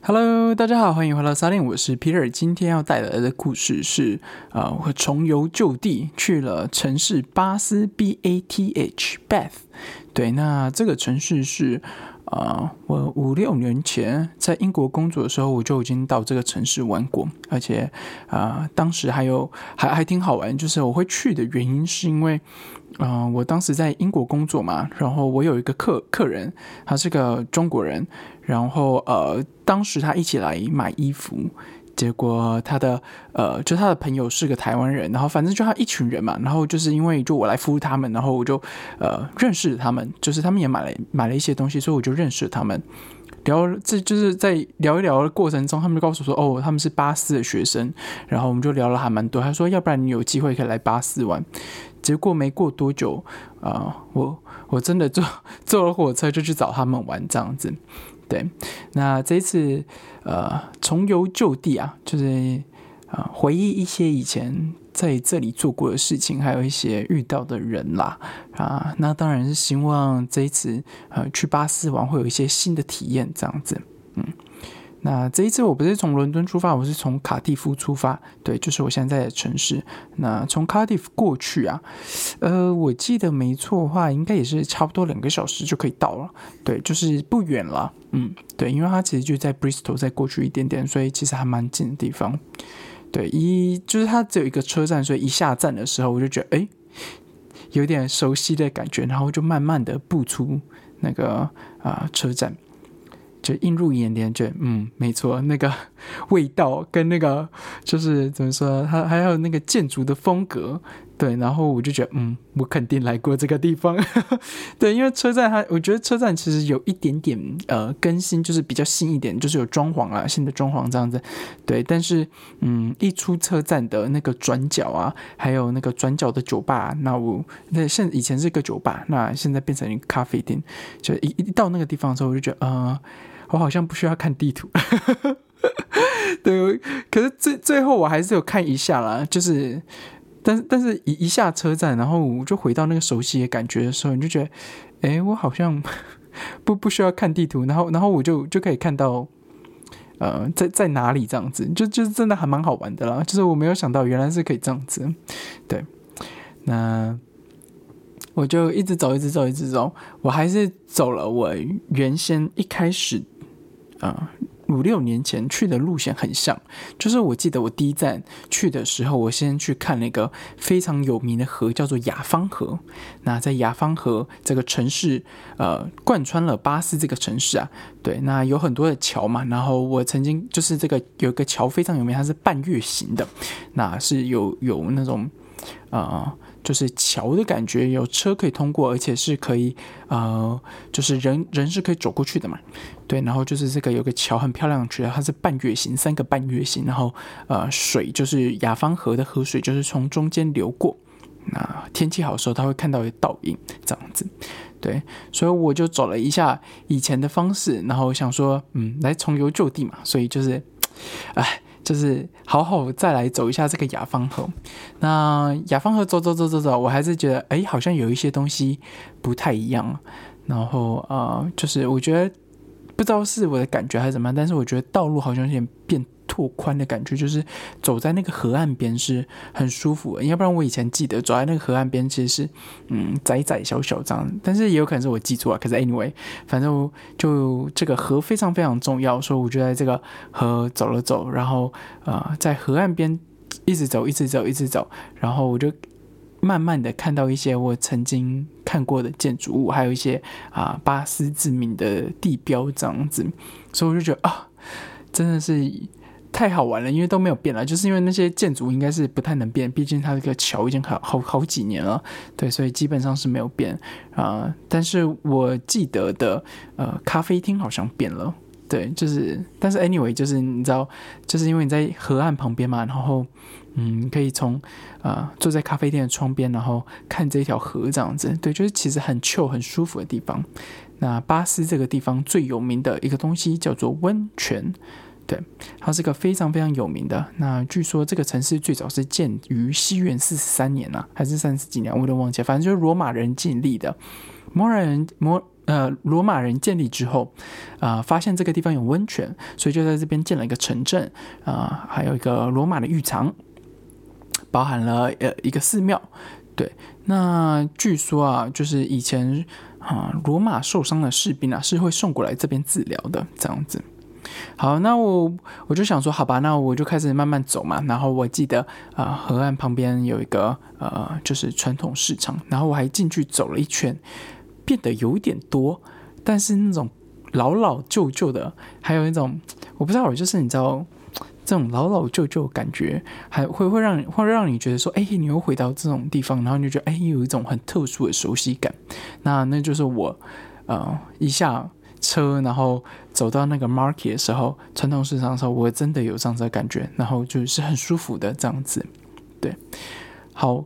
Hello，大家好，欢迎回到沙丁，我是 Peter。今天要带来的故事是，呃，我重游旧地，去了城市巴斯 B A T H Bath。对，那这个城市是，呃，我五六年前在英国工作的时候，我就已经到这个城市玩过，而且，啊，当时还有还还挺好玩，就是我会去的原因是因为。嗯，我当时在英国工作嘛，然后我有一个客客人，他是个中国人，然后呃，当时他一起来买衣服，结果他的呃，就他的朋友是个台湾人，然后反正就他一群人嘛，然后就是因为就我来服务他们，然后我就呃认识他们，就是他们也买了买了一些东西，所以我就认识他们。聊这就是在聊一聊的过程中，他们就告诉我说，哦，他们是巴斯的学生，然后我们就聊了还蛮多。他说，要不然你有机会可以来巴斯玩。结果没过多久，啊，我我真的坐坐了火车就去找他们玩这样子。对，那这一次呃重游旧地啊，就是啊回忆一些以前在这里做过的事情，还有一些遇到的人啦啊。那当然是希望这一次呃去巴斯玩会有一些新的体验这样子，嗯。那这一次我不是从伦敦出发，我是从卡蒂夫出发，对，就是我现在的城市。那从卡蒂夫过去啊，呃，我记得没错的话，应该也是差不多两个小时就可以到了，对，就是不远了，嗯，对，因为它其实就在 Bristol 再过去一点点，所以其实还蛮近的地方。对，一就是它只有一个车站，所以一下站的时候我就觉得，哎，有点熟悉的感觉，然后就慢慢的步出那个啊车站。就映入眼帘，就嗯，没错，那个味道跟那个就是怎么说，它还有那个建筑的风格。对，然后我就觉得，嗯，我肯定来过这个地方。对，因为车站它，我觉得车站其实有一点点呃更新，就是比较新一点，就是有装潢啊，新的装潢这样子。对，但是嗯，一出车站的那个转角啊，还有那个转角的酒吧，那我那现以前是个酒吧，那现在变成咖啡店。就一一到那个地方的时候，我就觉得，呃，我好像不需要看地图。对，可是最最后我还是有看一下啦，就是。但是，但是一一下车站，然后我就回到那个熟悉的感觉的时候，你就觉得，哎，我好像 不不需要看地图，然后，然后我就就可以看到，呃，在在哪里这样子，就就是真的还蛮好玩的啦。就是我没有想到原来是可以这样子，对。那我就一直走，一直走，一直走，我还是走了我原先一开始啊。五六年前去的路线很像，就是我记得我第一站去的时候，我先去看那个非常有名的河，叫做雅芳河。那在雅芳河这个城市，呃，贯穿了巴斯这个城市啊，对，那有很多的桥嘛。然后我曾经就是这个有一个桥非常有名，它是半月形的，那是有有那种呃。就是桥的感觉，有车可以通过，而且是可以，呃，就是人人是可以走过去的嘛。对，然后就是这个有个桥很漂亮，觉得它是半月形，三个半月形，然后呃，水就是雅芳河的河水，就是从中间流过。那天气好的时候，他会看到一倒影这样子。对，所以我就走了一下以前的方式，然后想说，嗯，来重游旧地嘛。所以就是，哎。就是好好再来走一下这个雅芳河。那雅芳河走走走走走，我还是觉得哎，好像有一些东西不太一样。然后呃，就是我觉得不知道是我的感觉还是怎么样，但是我觉得道路好像有点变。拓宽的感觉，就是走在那个河岸边是很舒服。要不然我以前记得走在那个河岸边，其实是嗯窄窄小小这样，但是也有可能是我记错了。可是 anyway，反正就这个河非常非常重要，所以我就在这个河走了走，然后呃在河岸边一直走，一直走，一直走，然后我就慢慢的看到一些我曾经看过的建筑物，还有一些啊巴斯知名的地标这样子，所以我就觉得啊，真的是。太好玩了，因为都没有变了，就是因为那些建筑应该是不太能变，毕竟它这个桥已经好好好几年了，对，所以基本上是没有变啊。但是我记得的，呃，咖啡厅好像变了，对，就是，但是 anyway，就是你知道，就是因为你在河岸旁边嘛，然后，嗯，可以从啊坐在咖啡店的窗边，然后看这一条河这样子，对，就是其实很 chill 很舒服的地方。那巴斯这个地方最有名的一个东西叫做温泉。对，它是个非常非常有名的。那据说这个城市最早是建于西元四十三年啊，还是三十几年，我都忘记了。反正就是罗马人建立的。摩尔人摩呃罗马人建立之后，啊，发现这个地方有温泉，所以就在这边建了一个城镇，啊，还有一个罗马的浴场，包含了呃一个寺庙。对，那据说啊，就是以前啊罗马受伤的士兵啊是会送过来这边治疗的，这样子。好，那我我就想说，好吧，那我就开始慢慢走嘛。然后我记得啊，河岸旁边有一个呃，就是传统市场。然后我还进去走了一圈，变得有点多，但是那种老老旧旧的，还有一种我不知道，就是你知道这种老老旧旧感觉，还会会让会让你觉得说，哎，你又回到这种地方，然后你就觉得哎，有一种很特殊的熟悉感。那那就是我呃一下。车，然后走到那个 market 的时候，传统市场的时候，我真的有这样子的感觉，然后就是很舒服的这样子。对，好，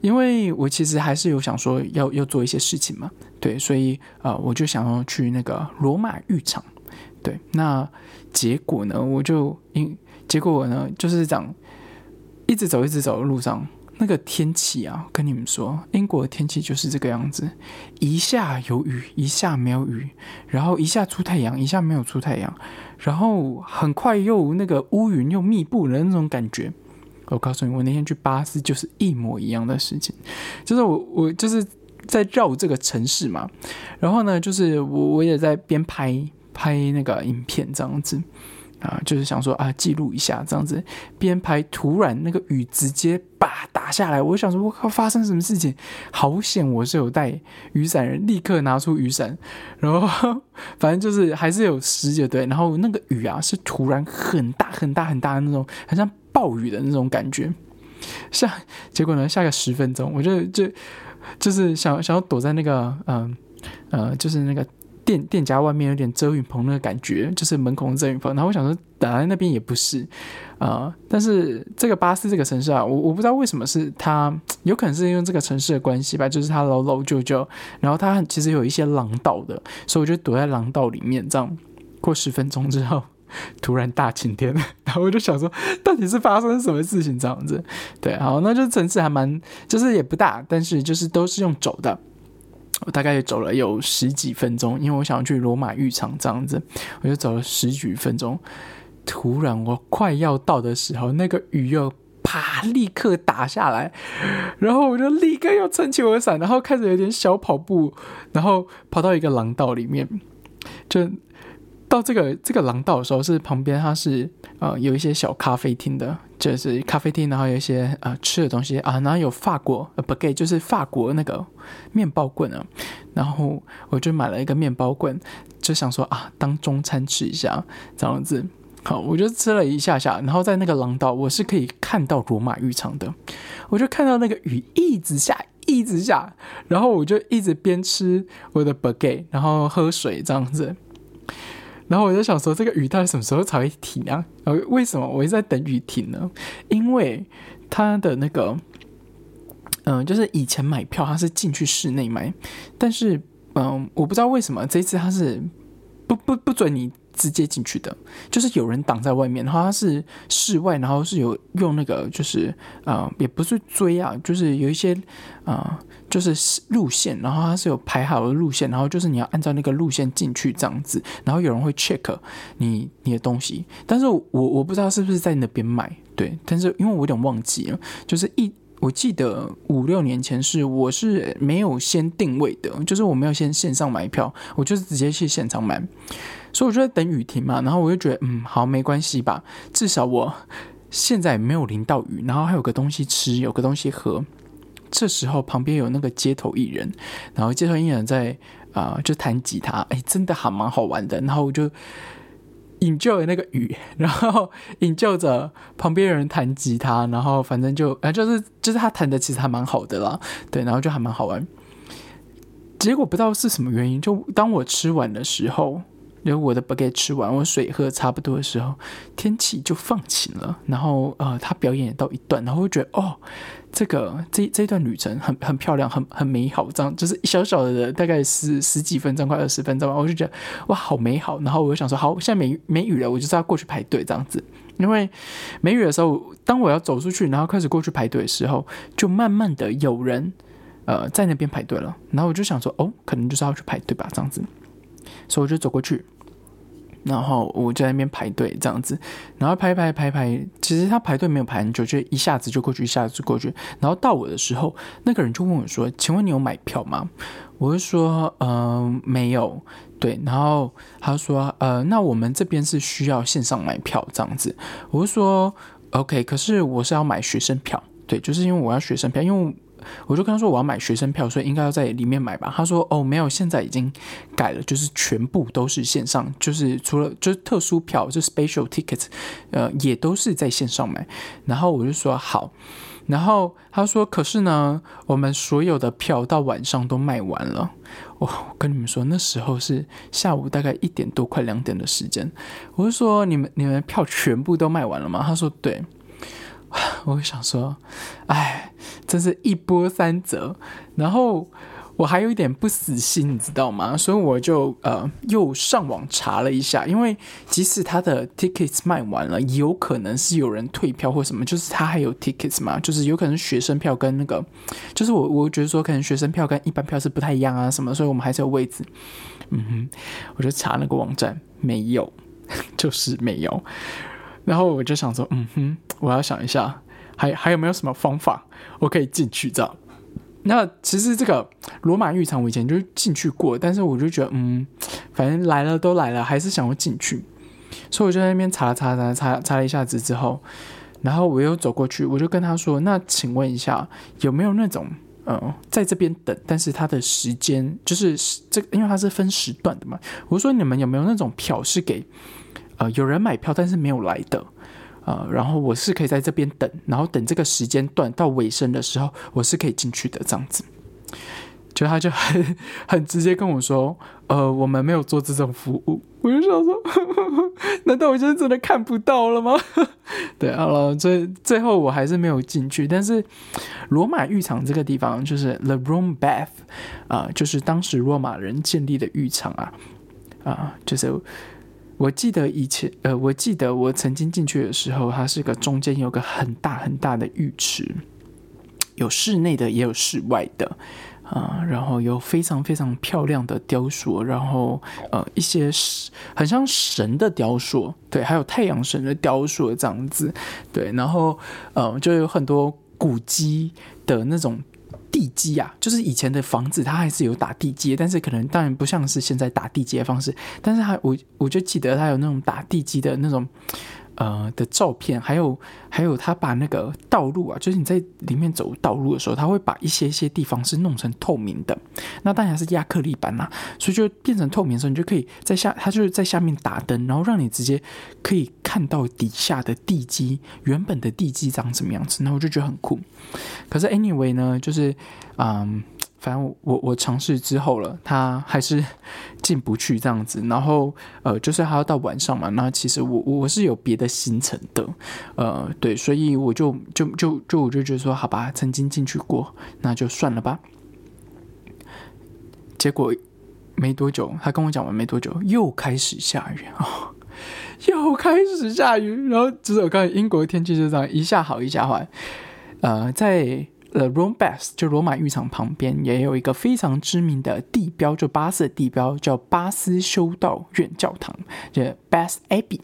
因为我其实还是有想说要要做一些事情嘛，对，所以呃，我就想要去那个罗马浴场。对，那结果呢，我就因结果呢，就是讲一直走，一直走的路上。那个天气啊，跟你们说，英国的天气就是这个样子，一下有雨，一下没有雨，然后一下出太阳，一下没有出太阳，然后很快又那个乌云又密布的那种感觉。我告诉你，我那天去巴斯就是一模一样的事情，就是我我就是在绕这个城市嘛，然后呢，就是我我也在边拍拍那个影片这样子。啊，就是想说啊，记录一下这样子，边拍，突然那个雨直接把打下来，我想说，我靠，发生什么事情？好险，我是有带雨伞人，立刻拿出雨伞，然后反正就是还是有湿就对，然后那个雨啊，是突然很大很大很大的那种，很像暴雨的那种感觉，下结果呢，下个十分钟，我就就就是想想要躲在那个嗯呃，就是那个。店店家外面有点遮雨棚那个感觉，就是门口的遮雨棚。然后我想说，打在那边也不是，啊，但是这个巴斯这个城市啊，我我不知道为什么是它，有可能是因为这个城市的关系吧，就是它老老旧旧，然后它其实有一些廊道的，所以我就躲在廊道里面。这样过十分钟之后，突然大晴天，然后我就想说，到底是发生什么事情这样子？对，好，那就城市还蛮，就是也不大，但是就是都是用走的。我大概走了有十几分钟，因为我想去罗马浴场这样子，我就走了十几分钟。突然我快要到的时候，那个雨又啪立刻打下来，然后我就立刻又撑起我的伞，然后开始有点小跑步，然后跑到一个廊道里面，就。到这个这个廊道的时候，是旁边它是呃有一些小咖啡厅的，就是咖啡厅，然后有一些呃吃的东西啊，然后有法国呃不给就是法国那个面包棍啊，然后我就买了一个面包棍，就想说啊当中餐吃一下这样子，好我就吃了一下下，然后在那个廊道我是可以看到罗马浴场的，我就看到那个雨一直下一直下，然后我就一直边吃我的 baguette，然后喝水这样子。然后我就想说，这个雨到底什么时候才会停啊？呃，为什么我一直在等雨停呢？因为它的那个，嗯，就是以前买票它是进去室内买，但是嗯，我不知道为什么这次它是不不不准你。直接进去的，就是有人挡在外面，然后他是室外，然后是有用那个，就是呃，也不是追啊，就是有一些啊，就是路线，然后它是有排好的路线，然后就是你要按照那个路线进去这样子，然后有人会 check 你你的东西，但是我我不知道是不是在那边买，对，但是因为我有点忘记了，就是一我记得五六年前是我是没有先定位的，就是我没有先线上买票，我就是直接去现场买。所以我就在等雨停嘛，然后我就觉得，嗯，好，没关系吧，至少我现在没有淋到雨，然后还有个东西吃，有个东西喝。这时候旁边有那个街头艺人，然后街头艺人在啊，就弹吉他，哎，真的还蛮好玩的。然后我就引救那个雨，然后引救着旁边有人弹吉他，然后反正就啊，就是就是他弹的其实还蛮好的啦，对，然后就还蛮好玩。结果不知道是什么原因，就当我吃完的时候。然后我的 b a g u e t 吃完，我水喝差不多的时候，天气就放晴了。然后呃，他表演到一段，然后我觉得哦，这个这这段旅程很很漂亮，很很美好。这样就是小小的大概十十几分钟，快二十分钟吧，我就觉得哇，好美好。然后我就想说，好，现在没没雨了，我就是要过去排队这样子。因为没雨的时候，当我要走出去，然后开始过去排队的时候，就慢慢的有人呃在那边排队了，然后我就想说，哦，可能就是要去排队吧，这样子，所以我就走过去。然后我就在那边排队这样子，然后排排排排，其实他排队没有排很久，就一下子就过去，一下子就过去。然后到我的时候，那个人就问我说：“请问你有买票吗？”我就说：“嗯，没有。”对，然后他说：“呃，那我们这边是需要线上买票这样子。”我就说：“OK，可是我是要买学生票，对，就是因为我要学生票，因为。”我就跟他说我要买学生票，所以应该要在里面买吧。他说哦没有，现在已经改了，就是全部都是线上，就是除了就是特殊票，就 special tickets，呃也都是在线上买。然后我就说好，然后他说可是呢，我们所有的票到晚上都卖完了。我跟你们说那时候是下午大概一点多快两点的时间。我就说你们你们票全部都卖完了吗？他说对。我想说，哎，真是一波三折。然后我还有一点不死心，你知道吗？所以我就呃又上网查了一下，因为即使他的 tickets 卖完了，有可能是有人退票或什么，就是他还有 tickets 嘛，就是有可能学生票跟那个，就是我我觉得说可能学生票跟一般票是不太一样啊什么，所以我们还是有位置。嗯哼，我就查那个网站，没有，就是没有。然后我就想说，嗯哼，我要想一下，还还有没有什么方法我可以进去这样？那其实这个罗马浴场我以前就进去过，但是我就觉得，嗯，反正来了都来了，还是想要进去，所以我就在那边查了查查查查了一下子之后，然后我又走过去，我就跟他说，那请问一下，有没有那种，呃，在这边等，但是他的时间就是这，因为它是分时段的嘛，我说你们有没有那种票是给？呃，有人买票，但是没有来的，呃，然后我是可以在这边等，然后等这个时间段到尾声的时候，我是可以进去的，这样子。就他就很很直接跟我说，呃，我们没有做这种服务。我就想说，难道我现在真的看不到了吗？对，好了，最最后我还是没有进去。但是罗马浴场这个地方，就是 The Rome Bath，啊，就是当时罗马人建立的浴场啊，啊，就是。我记得以前，呃，我记得我曾经进去的时候，它是个中间有个很大很大的浴池，有室内的也有室外的，啊，然后有非常非常漂亮的雕塑，然后呃一些很像神的雕塑，对，还有太阳神的雕塑这样子，对，然后呃就有很多古迹的那种。地基啊，就是以前的房子，它还是有打地基，但是可能当然不像是现在打地基的方式，但是它我我就记得它有那种打地基的那种。呃的照片，还有还有，他把那个道路啊，就是你在里面走道路的时候，他会把一些些地方是弄成透明的，那当然是亚克力板啦，所以就变成透明的时候，你就可以在下，他就是在下面打灯，然后让你直接可以看到底下的地基，原本的地基长什么样子，那我就觉得很酷。可是 anyway 呢，就是嗯。反正我我尝试之后了，他还是 进不去这样子。然后呃，就是还要到晚上嘛。那其实我我是有别的行程的，呃，对，所以我就就就就我就觉得说，好吧，曾经进去过，那就算了吧。结果没多久，他跟我讲完没多久，又开始下雨啊，又开始下雨。然后只有看英国的天气就这样一下好一下坏，呃，在。呃，Rome Bath 就罗马浴场旁边也有一个非常知名的地标，就巴斯的地标叫巴斯修道院教堂，就 Bath Abbey。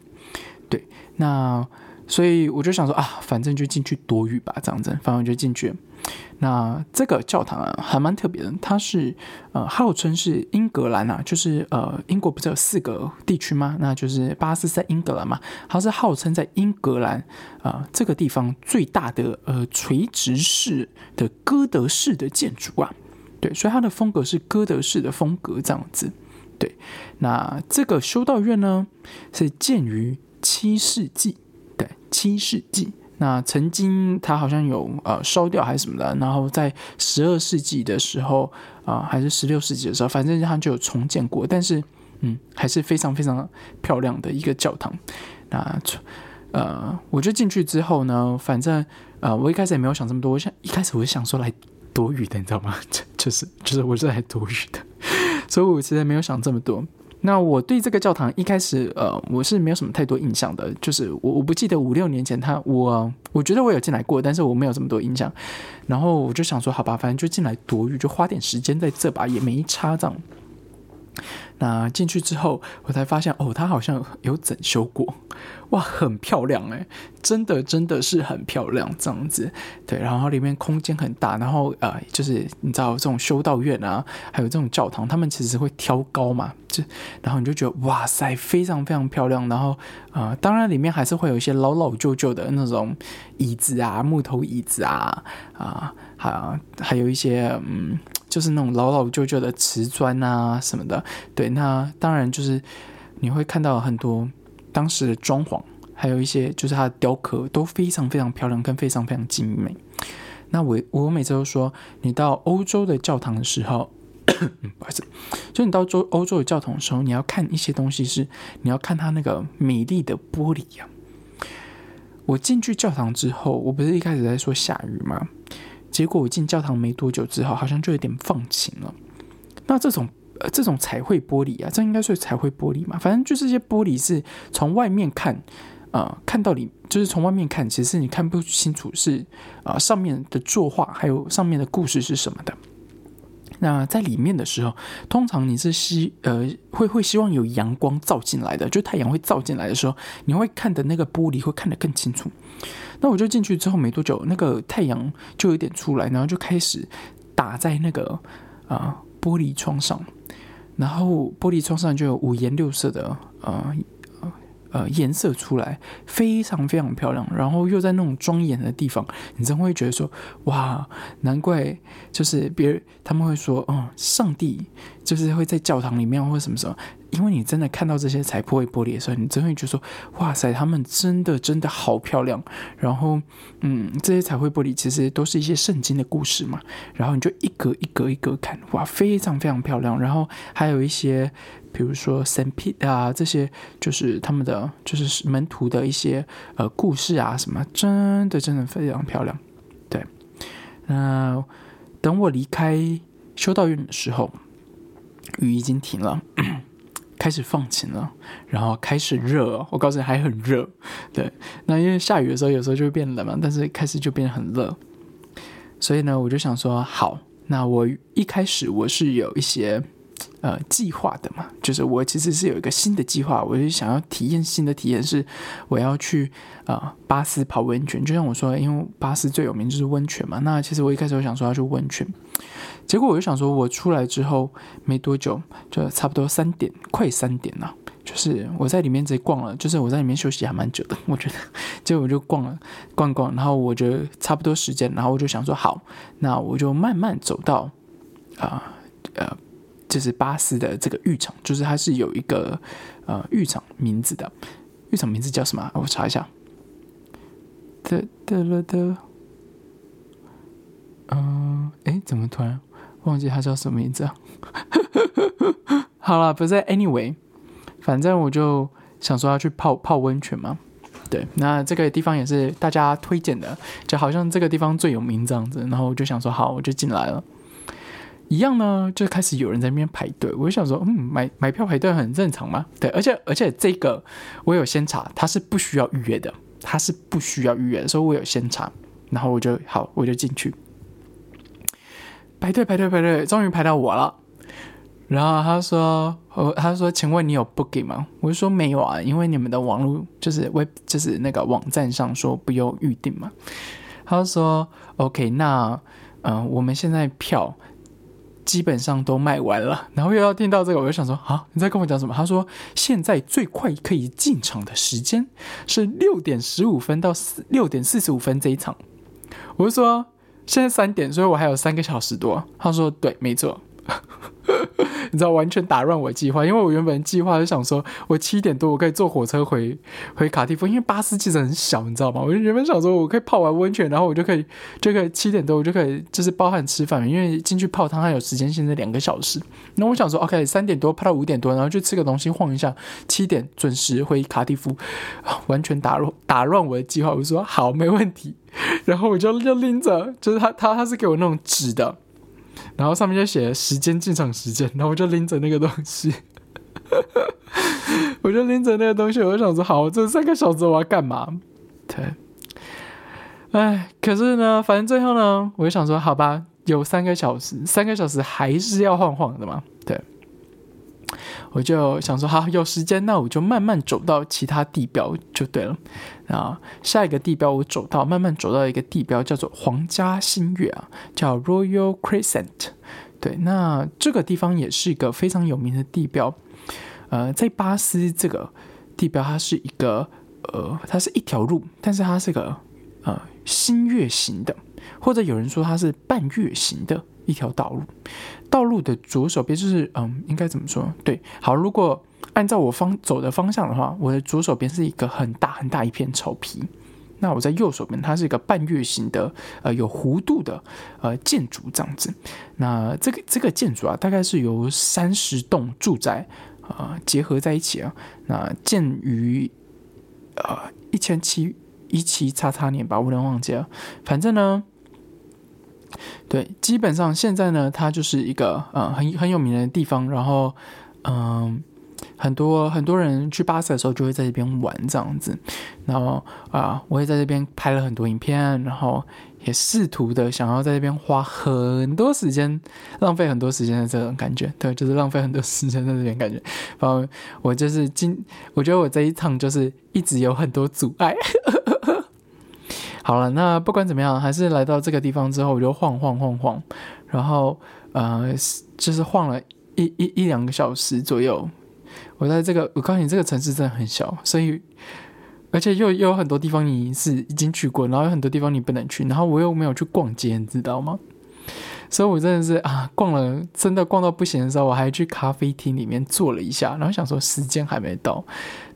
对，那所以我就想说啊，反正就进去躲雨吧，这样子，反正就进去。那这个教堂啊，还蛮特别的。它是呃，号称是英格兰啊，就是呃，英国不是有四个地区吗？那就是巴斯在英格兰嘛。它是号称在英格兰啊这个地方最大的呃垂直式的哥德式的建筑啊。对，所以它的风格是哥德式的风格这样子。对，那这个修道院呢，是建于七世纪，对，七世纪。那曾经它好像有呃烧掉还是什么的，然后在十二世纪的时候啊，还是十六世纪的时候，反正它就有重建过，但是嗯，还是非常非常漂亮的一个教堂。那呃，我就进去之后呢，反正呃，我一开始也没有想这么多，我想一开始我是想说来躲雨的，你知道吗？就 就是就是我是来躲雨的，所以我其实没有想这么多。那我对这个教堂一开始，呃，我是没有什么太多印象的，就是我我不记得五六年前他我我觉得我有进来过，但是我没有这么多印象。然后我就想说，好吧，反正就进来躲雨，就花点时间在这吧，也没差这样。那进去之后，我才发现哦，它好像有整修过，哇，很漂亮诶，真的真的是很漂亮这样子。对，然后里面空间很大，然后呃，就是你知道这种修道院啊，还有这种教堂，他们其实会挑高嘛，就然后你就觉得哇塞，非常非常漂亮。然后呃，当然里面还是会有一些老老旧旧的那种椅子啊，木头椅子啊，啊，还还有一些嗯。就是那种老老旧旧的瓷砖啊什么的，对，那当然就是你会看到很多当时的装潢，还有一些就是它的雕刻都非常非常漂亮，跟非常非常精美。那我我每次都说，你到欧洲的教堂的时候，不好意思，就你到洲欧洲的教堂的时候，你要看一些东西，是你要看它那个美丽的玻璃呀。我进去教堂之后，我不是一开始在说下雨吗？结果我进教堂没多久之后，好像就有点放晴了。那这种呃这种彩绘玻璃啊，这应该是彩绘玻璃嘛？反正就是这些玻璃是从外面看，呃，看到里就是从外面看，其实你看不清楚是啊上面的作画，还有上面的故事是什么的。那在里面的时候，通常你是希呃会会希望有阳光照进来的，就太阳会照进来的时候，你会看的那个玻璃会看得更清楚。那我就进去之后没多久，那个太阳就有点出来，然后就开始打在那个啊玻璃窗上，然后玻璃窗上就有五颜六色的呃呃颜色出来，非常非常漂亮，然后又在那种庄严的地方，你真会觉得说哇，难怪就是别人他们会说，嗯，上帝就是会在教堂里面或者什么什么。因为你真的看到这些彩破玻璃的时候，你真会觉得说：“哇塞，他们真的真的好漂亮。”然后，嗯，这些彩绘玻璃其实都是一些圣经的故事嘛。然后你就一格一格一格看，哇，非常非常漂亮。然后还有一些，比如说圣彼啊，这些就是他们的就是门徒的一些呃故事啊什么，真的真的非常漂亮。对，那等我离开修道院的时候，雨已经停了。开始放晴了，然后开始热。我告诉你，还很热。对，那因为下雨的时候，有时候就会变冷嘛，但是开始就变得很热。所以呢，我就想说，好，那我一开始我是有一些呃计划的嘛，就是我其实是有一个新的计划，我就想要体验新的体验，是我要去啊巴斯泡温泉。就像我说，因为巴斯最有名就是温泉嘛。那其实我一开始我想说要去温泉。结果我就想说，我出来之后没多久，就差不多三点，快三点了。就是我在里面直接逛了，就是我在里面休息还蛮久的，我觉得。结果我就逛了逛逛，然后我觉得差不多时间，然后我就想说，好，那我就慢慢走到啊呃，就是巴斯的这个浴场，就是它是有一个呃浴场名字的，浴场名字叫什么？我查一下。的的了的，嗯，哎，怎么突然？忘记他叫什么名字啊？好了，不是 Anyway，反正我就想说要去泡泡温泉嘛。对，那这个地方也是大家推荐的，就好像这个地方最有名这样子。然后我就想说，好，我就进来了。一样呢，就开始有人在那边排队。我就想说，嗯，买买票排队很正常嘛。对，而且而且这个我有先查，它是不需要预约的，它是不需要预约，所以我有先查。然后我就好，我就进去。排队排队排队，终于排到我了。然后他说：“呃，他说，请问你有 booking 吗？”我就说：“没有啊，因为你们的网络就是 web 就是那个网站上说不用预定嘛。”他说：“OK，那嗯，我们现在票基本上都卖完了。”然后又要听到这个，我就想说：“啊，你在跟我讲什么？”他说：“现在最快可以进场的时间是六点十五分到四六点四十五分这一场。”我就说。现在三点，所以我还有三个小时多。他说：“对，没错。” 你知道，完全打乱我计划，因为我原本计划是想说，我七点多我可以坐火车回回卡蒂夫，因为巴斯其实很小，你知道吗？我就原本想说，我可以泡完温泉，然后我就可以就可以七点多我就可以就是包含吃饭，因为进去泡汤还有时间限制两个小时。那我想说，OK，三点多泡到五点多，然后去吃个东西晃一下，七点准时回卡蒂夫，完全打乱打乱我的计划。我说好，没问题。然后我就就拎着，就是他他他是给我那种纸的。然后上面就写时间进场时间，然后我就拎着那个东西，我就拎着那个东西，我就想说，好，这三个小时我要干嘛？对，哎，可是呢，反正最后呢，我就想说，好吧，有三个小时，三个小时还是要晃晃的嘛。对，我就想说，好，有时间，那我就慢慢走到其他地标就对了。啊，下一个地标我走到，慢慢走到一个地标叫做皇家新月啊，叫 Royal Crescent。对，那这个地方也是一个非常有名的地标。呃，在巴斯这个地标，它是一个呃，它是一条路，但是它是个呃新月形的，或者有人说它是半月形的一条道路。道路的左手边就是嗯，应该怎么说？对，好，如果按照我方走的方向的话，我的左手边是一个很大很大一片草皮。那我在右手边，它是一个半月形的呃有弧度的呃建筑这样子。那这个这个建筑啊，大概是由三十栋住宅。啊，结合在一起啊，那建于呃一千七一七叉叉年吧，我有点忘记了。反正呢，对，基本上现在呢，它就是一个呃很很有名的地方，然后嗯，很多很多人去巴塞的时候就会在这边玩这样子。然后啊，我也在这边拍了很多影片，然后。也试图的想要在这边花很多时间，浪费很多时间的这种感觉，对，就是浪费很多时间在这边感觉。然后我就是今，我觉得我这一趟就是一直有很多阻碍。好了，那不管怎么样，还是来到这个地方之后，我就晃晃晃晃，然后呃，就是晃了一一一两个小时左右。我在这个，我告诉你，这个城市真的很小，所以。而且又又有很多地方你是已经去过，然后有很多地方你不能去，然后我又没有去逛街，你知道吗？所以我真的是啊，逛了真的逛到不行的时候，我还去咖啡厅里面坐了一下，然后想说时间还没到，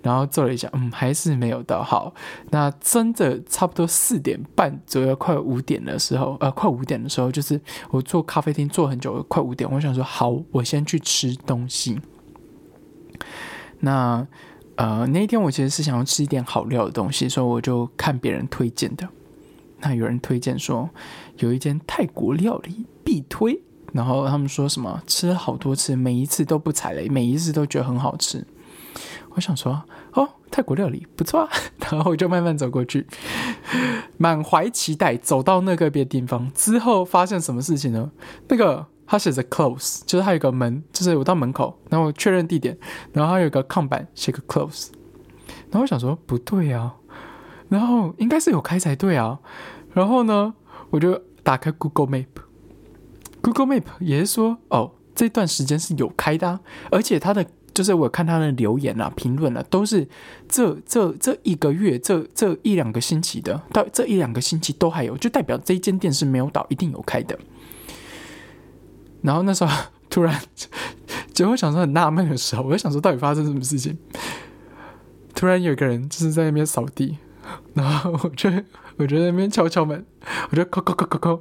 然后坐了一下，嗯，还是没有到。好，那真的差不多四点半左右，快五点的时候，呃，快五点的时候，就是我坐咖啡厅坐很久，快五点，我想说好，我先去吃东西。那。呃，那一天我其实是想要吃一点好料的东西，所以我就看别人推荐的。那有人推荐说有一间泰国料理必推，然后他们说什么吃了好多次，每一次都不踩雷，每一次都觉得很好吃。我想说哦，泰国料理不错啊，然后我就慢慢走过去，满怀期待走到那个别地方之后，发现什么事情呢？那个。它写着 close，就是它有个门，就是我到门口，然后确认地点，然后它有个看板写个 close，然后我想说不对啊，然后应该是有开才对啊，然后呢，我就打开 Google Map，Google Map 也是说哦这段时间是有开的，啊而且它的就是我看它的留言啊、评论啊，都是这这这一个月、这这一两个星期的，到这一两个星期都还有，就代表这一间店是没有倒，一定有开的。然后那时候 突然，就我想说很纳闷的时候，我就想说到底发生什么事情。突然有个人就是在那边扫地，然后我就我就在那边敲敲门，我就敲敲敲敲敲，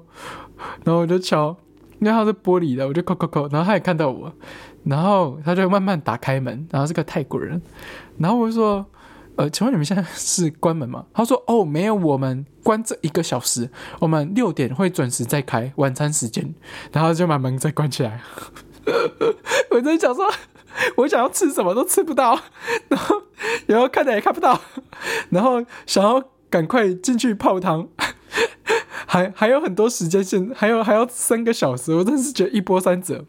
然后我就敲，因为他是玻璃的，我就敲敲敲，然后他也看到我，然后他就慢慢打开门，然后是个泰国人，然后我就说。呃，请问你们现在是关门吗？他说：“哦，没有，我们关这一个小时，我们六点会准时再开晚餐时间，然后就把门再关起来。”我在想说，我想要吃什么都吃不到，然后然后看的也看不到，然后想要赶快进去泡汤，还还有很多时间线，还有还要三个小时，我真是觉得一波三折。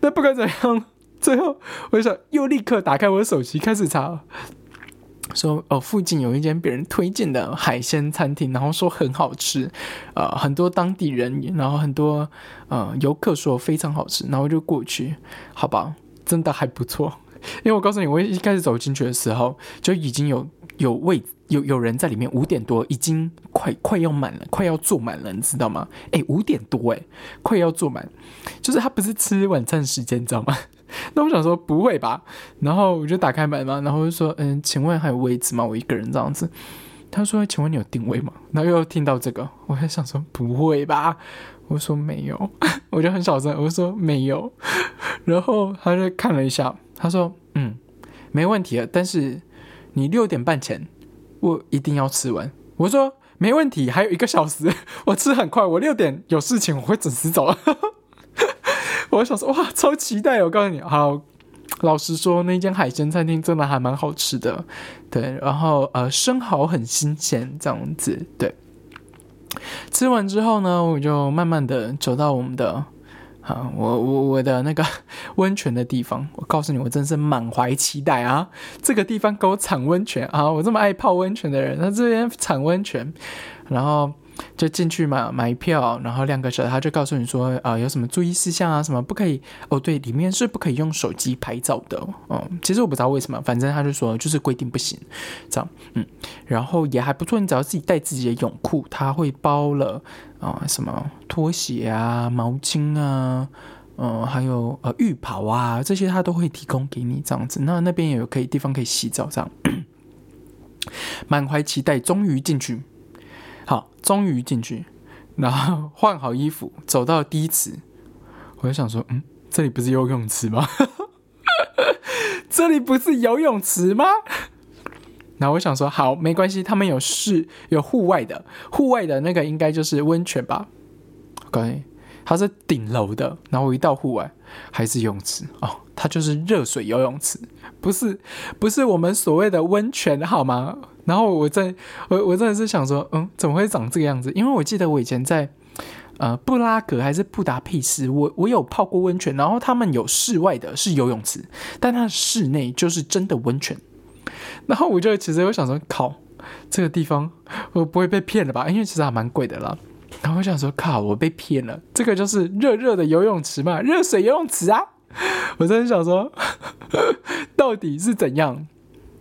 那不管怎样，最后我就想又立刻打开我的手机开始查。说哦，附近有一间别人推荐的海鲜餐厅，然后说很好吃，呃，很多当地人，然后很多呃游客说非常好吃，然后就过去，好吧，真的还不错。因为我告诉你，我一开始走进去的时候，就已经有有位有有人在里面，五点多已经快快要满了，快要坐满了，你知道吗？哎，五点多哎，快要坐满，就是他不是吃晚餐时间，你知道吗？那我想说不会吧，然后我就打开门嘛，然后就说嗯，请问还有位置吗？我一个人这样子。他说请问你有定位吗？然后又听到这个，我还想说不会吧，我说没有，我就很小声，我说没有。然后他就看了一下，他说嗯，没问题了，但是你六点半前我一定要吃完。我说没问题，还有一个小时，我吃很快，我六点有事情，我会准时走。我想说哇，超期待！我告诉你，好，老实说，那间海鲜餐厅真的还蛮好吃的，对。然后呃，生蚝很新鲜，这样子，对。吃完之后呢，我就慢慢的走到我们的。啊，我我我的那个 温泉的地方，我告诉你，我真是满怀期待啊！这个地方给我产温泉啊！我这么爱泡温泉的人，那这边产温泉，然后。就进去嘛，买票，然后亮个小，他就告诉你说，啊，有什么注意事项啊，什么不可以？哦，对，里面是不可以用手机拍照的。嗯，其实我不知道为什么，反正他就说就是规定不行，这样，嗯，然后也还不错，你只要自己带自己的泳裤，他会包了啊，什么拖鞋啊、毛巾啊，嗯，还有呃浴袍啊，这些他都会提供给你这样子。那那边也有可以地方可以洗澡，这样，满怀期待，终于进去。好，终于进去，然后换好衣服，走到第一池，我就想说，嗯，这里不是游泳池吗？这里不是游泳池吗？然后我想说，好，没关系，他们有室有户外的，户外的那个应该就是温泉吧？OK，它是顶楼的，然后我一到户外还是泳池哦，它就是热水游泳池，不是不是我们所谓的温泉，好吗？然后我在，我我真的是想说，嗯，怎么会长这个样子？因为我记得我以前在，呃，布拉格还是布达佩斯，我我有泡过温泉，然后他们有室外的是游泳池，但它室内就是真的温泉。然后我就其实我想说，靠，这个地方我不会被骗了吧？因为其实还蛮贵的啦。然后我想说，靠，我被骗了，这个就是热热的游泳池嘛，热水游泳池啊！我真的想说，到底是怎样？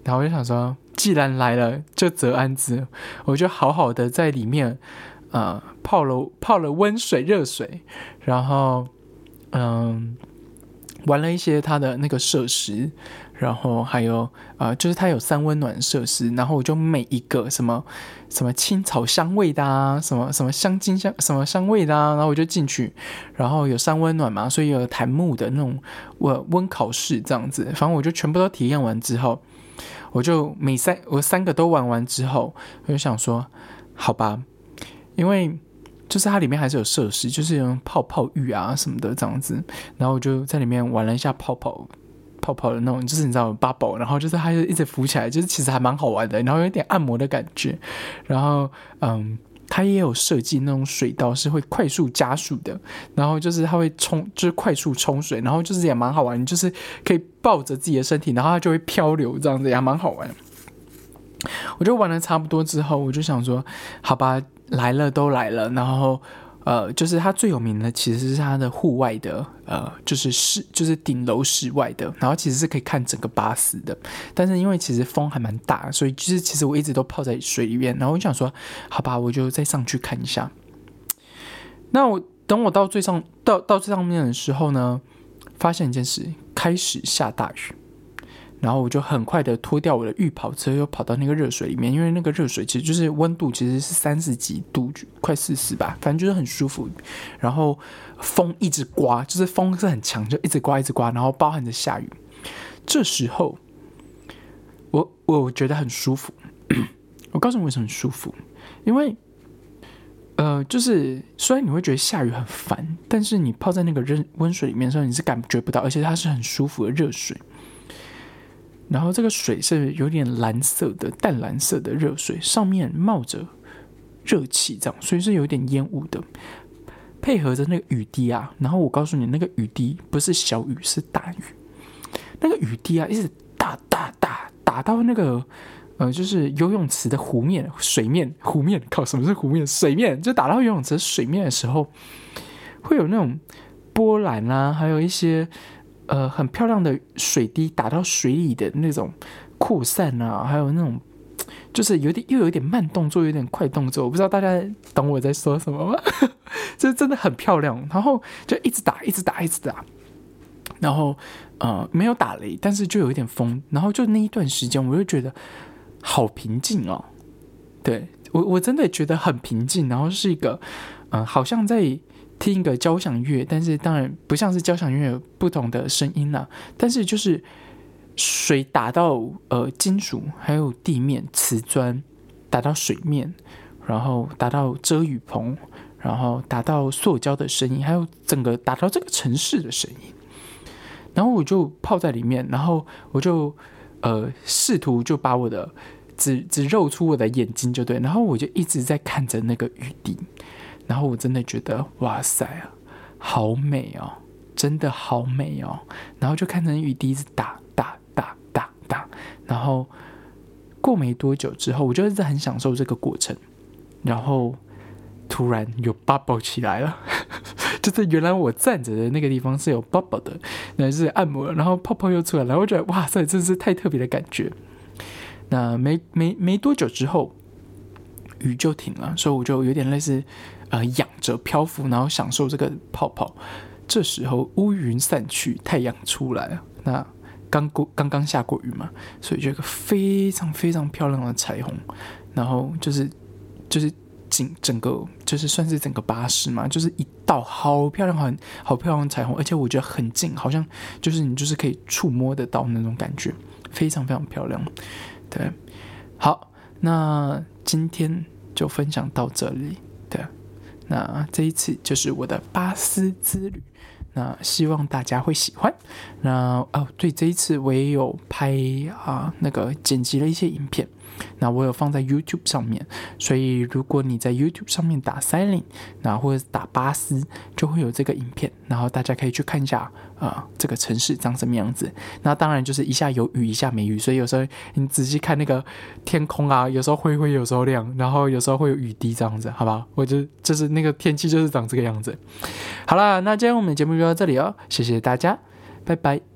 然后我就想说。既然来了，就择安之。我就好好的在里面，呃，泡了泡了温水、热水，然后，嗯，玩了一些它的那个设施，然后还有，呃，就是它有三温暖设施，然后我就每一个什么什么青草香味的啊，什么什么香精香什么香味的啊，然后我就进去，然后有三温暖嘛，所以有檀木的那种温温烤室这样子，反正我就全部都体验完之后。我就每三我三个都玩完之后，我就想说，好吧，因为就是它里面还是有设施，就是有泡泡浴啊什么的这样子。然后我就在里面玩了一下泡泡泡泡的那种，就是你知道 bubble，然后就是它就一直浮起来，就是其实还蛮好玩的，然后有点按摩的感觉。然后嗯。它也有设计那种水道是会快速加速的，然后就是它会冲，就是快速冲水，然后就是也蛮好玩，就是可以抱着自己的身体，然后它就会漂流，这样子也蛮好玩。我就玩的差不多之后，我就想说，好吧，来了都来了，然后。呃，就是它最有名的其实是它的户外的，呃，就是室，就是顶楼室外的，然后其实是可以看整个巴斯的。但是因为其实风还蛮大，所以就是其实我一直都泡在水里面。然后我想说，好吧，我就再上去看一下。那我等我到最上到到最上面的时候呢，发现一件事，开始下大雨。然后我就很快的脱掉我的浴袍，之后又跑到那个热水里面，因为那个热水其实就是温度其实是三十几度，快四十吧，反正就是很舒服。然后风一直刮，就是风是很强，就一直刮一直刮，然后包含着下雨。这时候我我觉得很舒服。我告诉你为什么很舒服，因为呃，就是虽然你会觉得下雨很烦，但是你泡在那个热温水里面的时候，你是感觉不到，而且它是很舒服的热水。然后这个水是有点蓝色的淡蓝色的热水，上面冒着热气，这样，所以是有点烟雾的。配合着那个雨滴啊，然后我告诉你，那个雨滴不是小雨，是大雨。那个雨滴啊，一直打打打打到那个呃，就是游泳池的湖面、水面、湖面。靠，什么是湖面？水面就打到游泳池水面的时候，会有那种波澜啊，还有一些。呃，很漂亮的水滴打到水里的那种扩散啊，还有那种就是有点又有点慢动作，有点快动作，我不知道大家懂我在说什么吗？这 真的很漂亮，然后就一直打，一直打，一直打，然后呃没有打雷，但是就有一点风，然后就那一段时间，我就觉得好平静哦。对我我真的觉得很平静，然后是一个嗯，好像在。听一个交响乐，但是当然不像是交响乐有不同的声音啦。但是就是水打到呃金属，还有地面瓷砖打到水面，然后打到遮雨棚，然后打到塑胶的声音，还有整个打到这个城市的声音。然后我就泡在里面，然后我就呃试图就把我的只只露出我的眼睛就对，然后我就一直在看着那个雨滴，然后我真的觉得哇塞啊，好美哦，真的好美哦，然后就看着雨滴子打打打打打，然后过没多久之后，我就一直很享受这个过程，然后突然有 bubble 起来了。就是原来我站着的那个地方是有 bubble 的，那是按摩，然后泡泡又出来了，我觉得哇塞，真是太特别的感觉。那没没没多久之后，雨就停了，所以我就有点类似呃仰着漂浮，然后享受这个泡泡。这时候乌云散去，太阳出来了。那刚过刚刚下过雨嘛，所以就一个非常非常漂亮的彩虹，然后就是就是。整整个就是算是整个巴士嘛，就是一道好漂亮、很好漂亮的彩虹，而且我觉得很近，好像就是你就是可以触摸得到那种感觉，非常非常漂亮。对，好，那今天就分享到这里。那这一次就是我的巴斯之旅，那希望大家会喜欢。那哦，对，这一次我也有拍啊，那个剪辑了一些影片。那我有放在 YouTube 上面，所以如果你在 YouTube 上面打 Silent，那或者打巴斯，就会有这个影片，然后大家可以去看一下啊，这个城市长什么样子。那当然就是一下有雨，一下没雨，所以有时候你仔细看那个天空啊，有时候灰灰，有时候亮，然后有时候会有雨滴这样子，好吧？我就就是那个天气就是长这个样子。好了，那今天我们的节目就到这里哦，谢谢大家，拜拜。